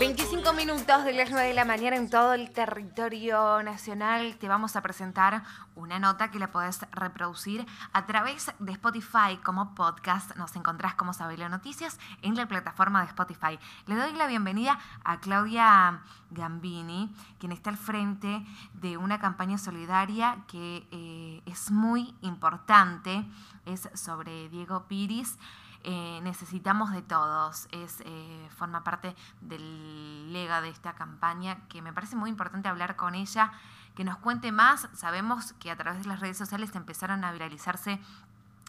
25 minutos de las 9 de la mañana en todo el territorio nacional. Te vamos a presentar una nota que la podés reproducir a través de Spotify como podcast. Nos encontrás como Sabelo Noticias en la plataforma de Spotify. Le doy la bienvenida a Claudia Gambini, quien está al frente de una campaña solidaria que eh, es muy importante. Es sobre Diego Piris. Eh, necesitamos de todos. Es, eh, forma parte del lega de esta campaña que me parece muy importante hablar con ella, que nos cuente más. Sabemos que a través de las redes sociales empezaron a viralizarse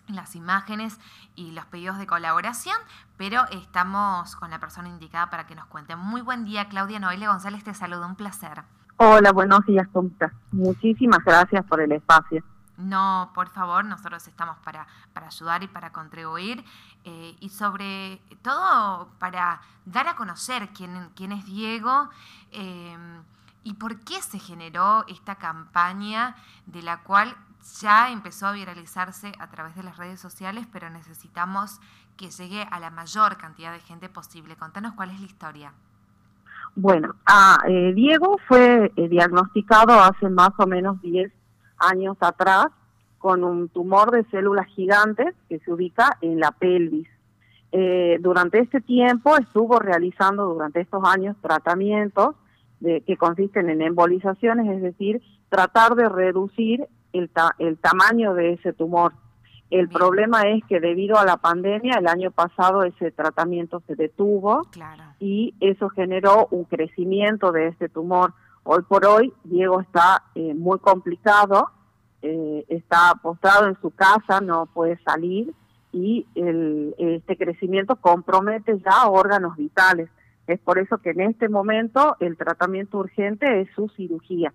las imágenes y los pedidos de colaboración, pero estamos con la persona indicada para que nos cuente. Muy buen día, Claudia Noelia González, te saludo, un placer. Hola, buenos días, ¿cómo Muchísimas gracias por el espacio. No, por favor, nosotros estamos para, para ayudar y para contribuir eh, y sobre todo para dar a conocer quién, quién es Diego eh, y por qué se generó esta campaña de la cual ya empezó a viralizarse a través de las redes sociales, pero necesitamos que llegue a la mayor cantidad de gente posible. Contanos cuál es la historia. Bueno, ah, eh, Diego fue diagnosticado hace más o menos 10 años atrás con un tumor de células gigantes que se ubica en la pelvis. Eh, durante este tiempo estuvo realizando durante estos años tratamientos de, que consisten en embolizaciones, es decir, tratar de reducir el, el tamaño de ese tumor. El problema es que debido a la pandemia, el año pasado ese tratamiento se detuvo y eso generó un crecimiento de este tumor. Hoy por hoy, Diego está eh, muy complicado, eh, está postrado en su casa, no puede salir y el, este crecimiento compromete ya órganos vitales. Es por eso que en este momento el tratamiento urgente es su cirugía.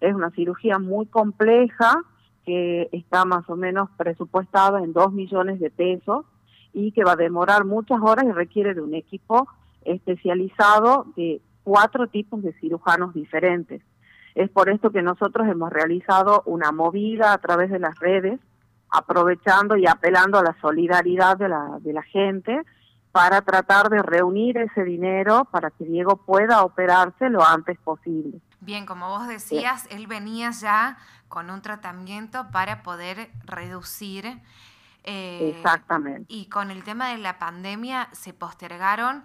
Es una cirugía muy compleja que está más o menos presupuestada en dos millones de pesos y que va a demorar muchas horas y requiere de un equipo especializado de cuatro tipos de cirujanos diferentes. Es por esto que nosotros hemos realizado una movida a través de las redes, aprovechando y apelando a la solidaridad de la, de la gente para tratar de reunir ese dinero para que Diego pueda operarse lo antes posible. Bien, como vos decías, él venía ya con un tratamiento para poder reducir. Eh, Exactamente. Y con el tema de la pandemia se postergaron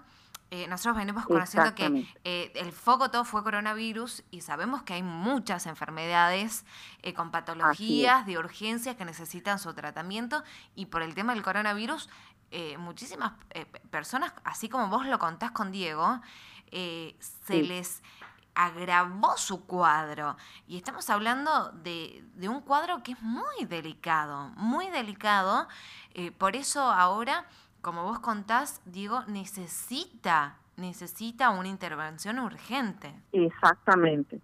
eh, nosotros venimos conociendo que eh, el foco todo fue coronavirus y sabemos que hay muchas enfermedades eh, con patologías de urgencia que necesitan su tratamiento y por el tema del coronavirus, muchísimas personas, así como vos lo contás con Diego, se les agravó su cuadro. Y estamos hablando de, de, un cuadro que es muy delicado, muy delicado. por eso ahora como vos contás, Diego, necesita, necesita una intervención urgente. Exactamente.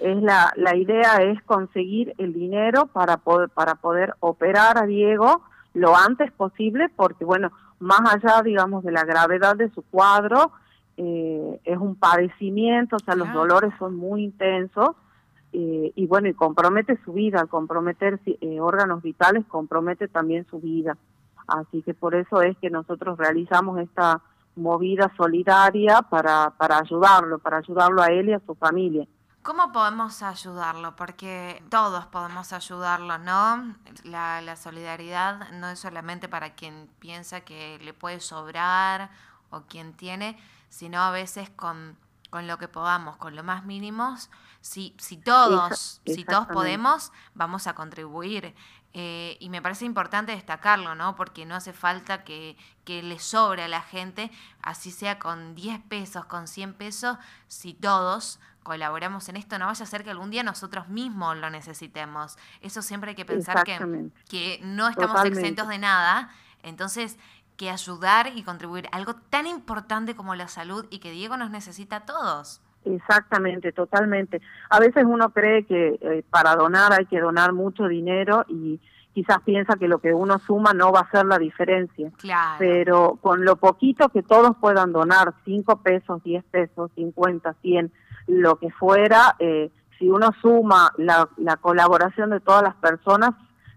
Es la, la idea es conseguir el dinero para poder, para poder operar a Diego lo antes posible, porque bueno, más allá, digamos, de la gravedad de su cuadro, eh, es un padecimiento, o sea, los dolores son muy intensos, eh, y bueno, y compromete su vida, comprometer eh, órganos vitales compromete también su vida. Así que por eso es que nosotros realizamos esta movida solidaria para, para ayudarlo, para ayudarlo a él y a su familia. ¿Cómo podemos ayudarlo? Porque todos podemos ayudarlo, ¿no? La, la, solidaridad no es solamente para quien piensa que le puede sobrar o quien tiene, sino a veces con, con lo que podamos, con lo más mínimos. Si, si todos, si todos podemos, vamos a contribuir. Eh, y me parece importante destacarlo, ¿no? Porque no hace falta que, que, le sobre a la gente, así sea con 10 pesos, con 100 pesos, si todos colaboramos en esto, no vaya a ser que algún día nosotros mismos lo necesitemos. Eso siempre hay que pensar que, que no estamos exentos de nada, entonces que ayudar y contribuir algo tan importante como la salud y que Diego nos necesita a todos. Exactamente, totalmente. A veces uno cree que eh, para donar hay que donar mucho dinero y quizás piensa que lo que uno suma no va a hacer la diferencia. Claro. Pero con lo poquito que todos puedan donar, cinco pesos, diez pesos, cincuenta, cien, lo que fuera, eh, si uno suma la, la colaboración de todas las personas,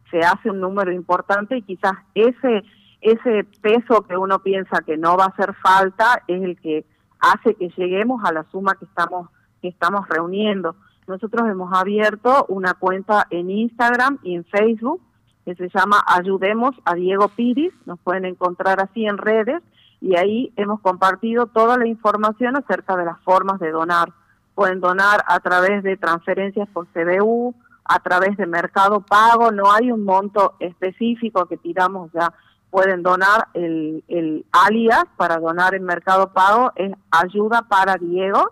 se hace un número importante y quizás ese, ese peso que uno piensa que no va a hacer falta es el que hace que lleguemos a la suma que estamos, que estamos reuniendo. Nosotros hemos abierto una cuenta en Instagram y en Facebook que se llama Ayudemos a Diego Piris, nos pueden encontrar así en redes y ahí hemos compartido toda la información acerca de las formas de donar. Pueden donar a través de transferencias por CBU, a través de Mercado Pago, no hay un monto específico que pidamos ya. Pueden donar el, el alias para donar en Mercado Pago, es Ayuda para Diego.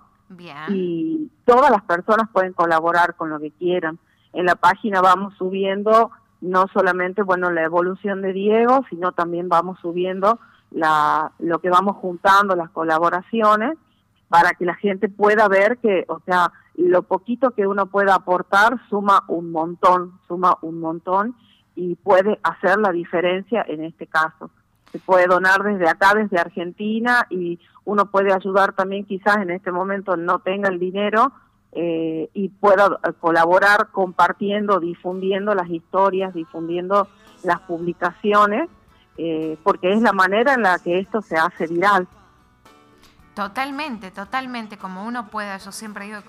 Y todas las personas pueden colaborar con lo que quieran. En la página vamos subiendo no solamente bueno la evolución de Diego, sino también vamos subiendo la, lo que vamos juntando, las colaboraciones, para que la gente pueda ver que, o sea, lo poquito que uno pueda aportar suma un montón, suma un montón y puede hacer la diferencia en este caso. Se puede donar desde acá, desde Argentina, y uno puede ayudar también quizás en este momento no tenga el dinero eh, y pueda colaborar compartiendo, difundiendo las historias, difundiendo las publicaciones, eh, porque es la manera en la que esto se hace viral. Totalmente, totalmente, como uno pueda, yo siempre digo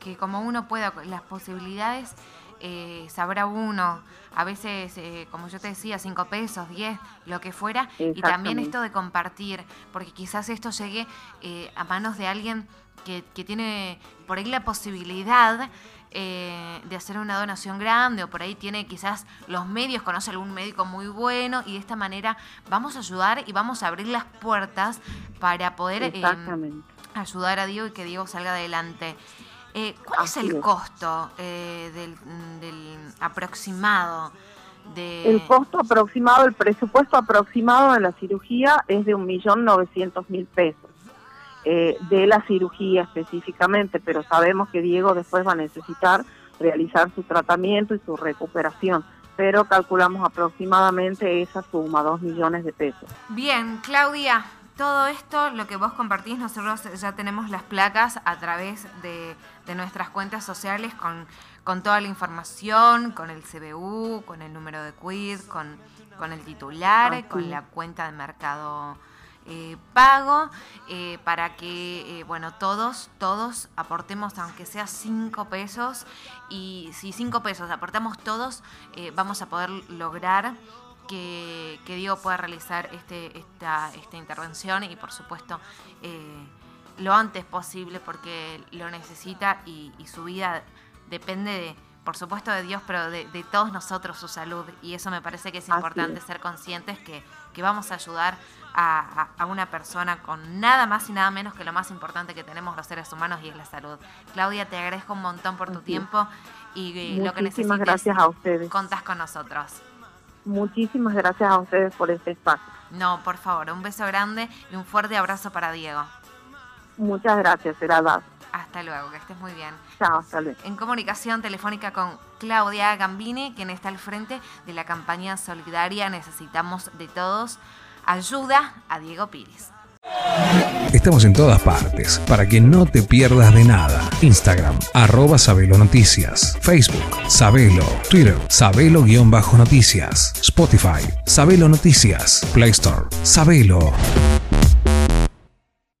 que, como uno pueda, las posibilidades eh, sabrá uno, a veces, eh, como yo te decía, cinco pesos, diez, lo que fuera, y también esto de compartir, porque quizás esto llegue eh, a manos de alguien que, que, tiene por ahí la posibilidad eh, de hacer una donación grande o por ahí tiene quizás los medios, conoce algún médico muy bueno y de esta manera vamos a ayudar y vamos a abrir las puertas para poder eh, ayudar a Diego y que Diego salga adelante. Eh, ¿Cuál es el costo del, aproximado? De... El costo aproximado, el presupuesto aproximado de la cirugía es de un millón novecientos mil pesos. Eh, de la cirugía específicamente, pero sabemos que Diego después va a necesitar realizar su tratamiento y su recuperación pero calculamos aproximadamente esa suma, dos millones de pesos. Bien, Claudia, todo esto, lo que vos compartís, nosotros ya tenemos las placas a través de, nuestras cuentas sociales con, con, toda la información, con el CBU, con el número de con, con el titular, con la cuenta de mercado eh, pago eh, para que, eh, bueno, todos, todos aportemos, aunque sea cinco pesos, y si cinco pesos aportamos todos, vamos a poder lograr que, que, Diego pueda realizar este, esta, esta intervención y, por supuesto, lo antes posible porque lo necesita y, su vida depende de por supuesto de Dios, pero de, todos nosotros su salud. Y eso me parece que es importante ser conscientes que, que, vamos a ayudar a, una persona con nada más y nada menos que lo más importante que tenemos los seres humanos y es la salud. Claudia, te agradezco un montón por tu tiempo y lo que necesites. gracias a ustedes. Contás con nosotros. Muchísimas gracias a ustedes por este espacio. No, por favor, un beso grande y un fuerte abrazo para Diego. Muchas gracias, será. Hasta luego, que estés muy bien. Chao, hasta luego. En comunicación telefónica con Claudia Gambini, quien está al frente de la campaña solidaria Necesitamos de Todos ayuda a Diego Pires. Estamos en todas partes para que no te pierdas de nada. Instagram, arroba Sabelo Noticias. Facebook, Sabelo. Twitter, Sabelo-Noticias. Spotify, Sabelo Noticias. Play Store, Sabelo.